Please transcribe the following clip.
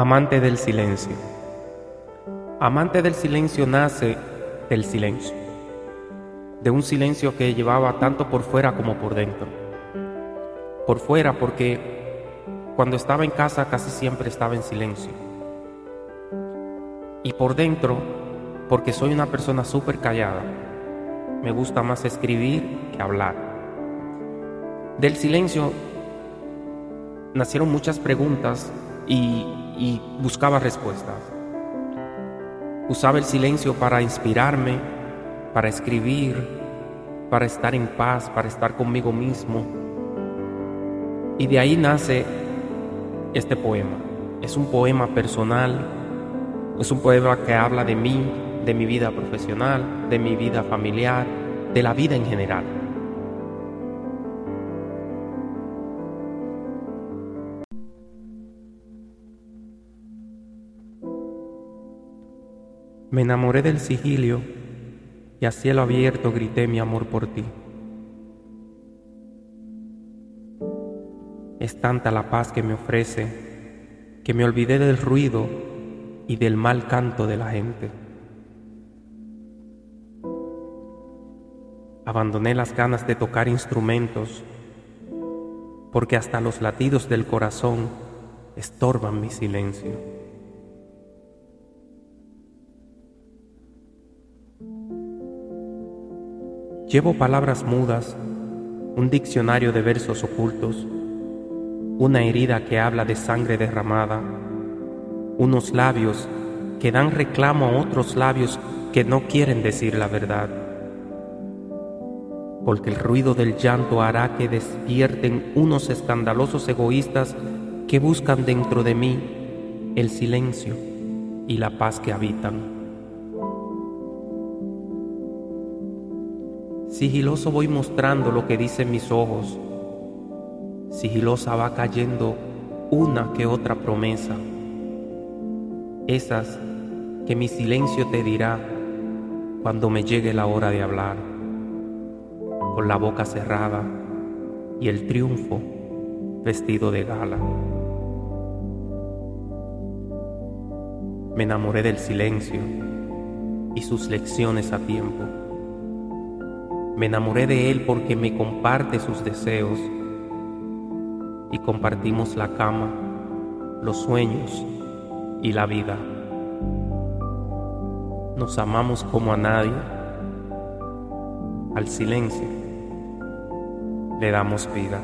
Amante del silencio. Amante del silencio nace del silencio, de un silencio que llevaba tanto por fuera como por dentro. Por fuera porque cuando estaba en casa casi siempre estaba en silencio. Y por dentro porque soy una persona súper callada. Me gusta más escribir que hablar. Del silencio nacieron muchas preguntas y, buscaba respuestas. Usaba el silencio para inspirarme, para escribir, para estar en paz, para estar conmigo mismo. Y de ahí nace este poema. Es un poema personal, es un poema que habla de mí, de mi vida profesional, de mi vida familiar, de la vida en general. Me enamoré del sigilio y a cielo abierto grité mi amor por ti. Es tanta la paz que me ofrece que me olvidé del ruido y del mal canto de la gente. Abandoné las ganas de tocar instrumentos porque hasta los latidos del corazón estorban mi silencio. Llevo palabras mudas, un diccionario de versos ocultos, una herida que habla de sangre derramada, unos labios que dan reclamo a otros labios que no quieren decir la verdad. Porque el ruido del llanto hará que despierten unos escandalosos egoístas que buscan dentro de mí el silencio y la paz que habitan. Sigiloso voy mostrando lo que dicen mis ojos. Sigilosa va cayendo una que otra promesa. Esas que mi silencio te dirá cuando me llegue la hora de hablar. Con la boca cerrada y el triunfo vestido de gala. Me enamoré del silencio y sus lecciones a tiempo. Me enamoré de Él porque me comparte sus deseos y compartimos la cama, los sueños y la vida. Nos amamos como a nadie. Al silencio le damos vida.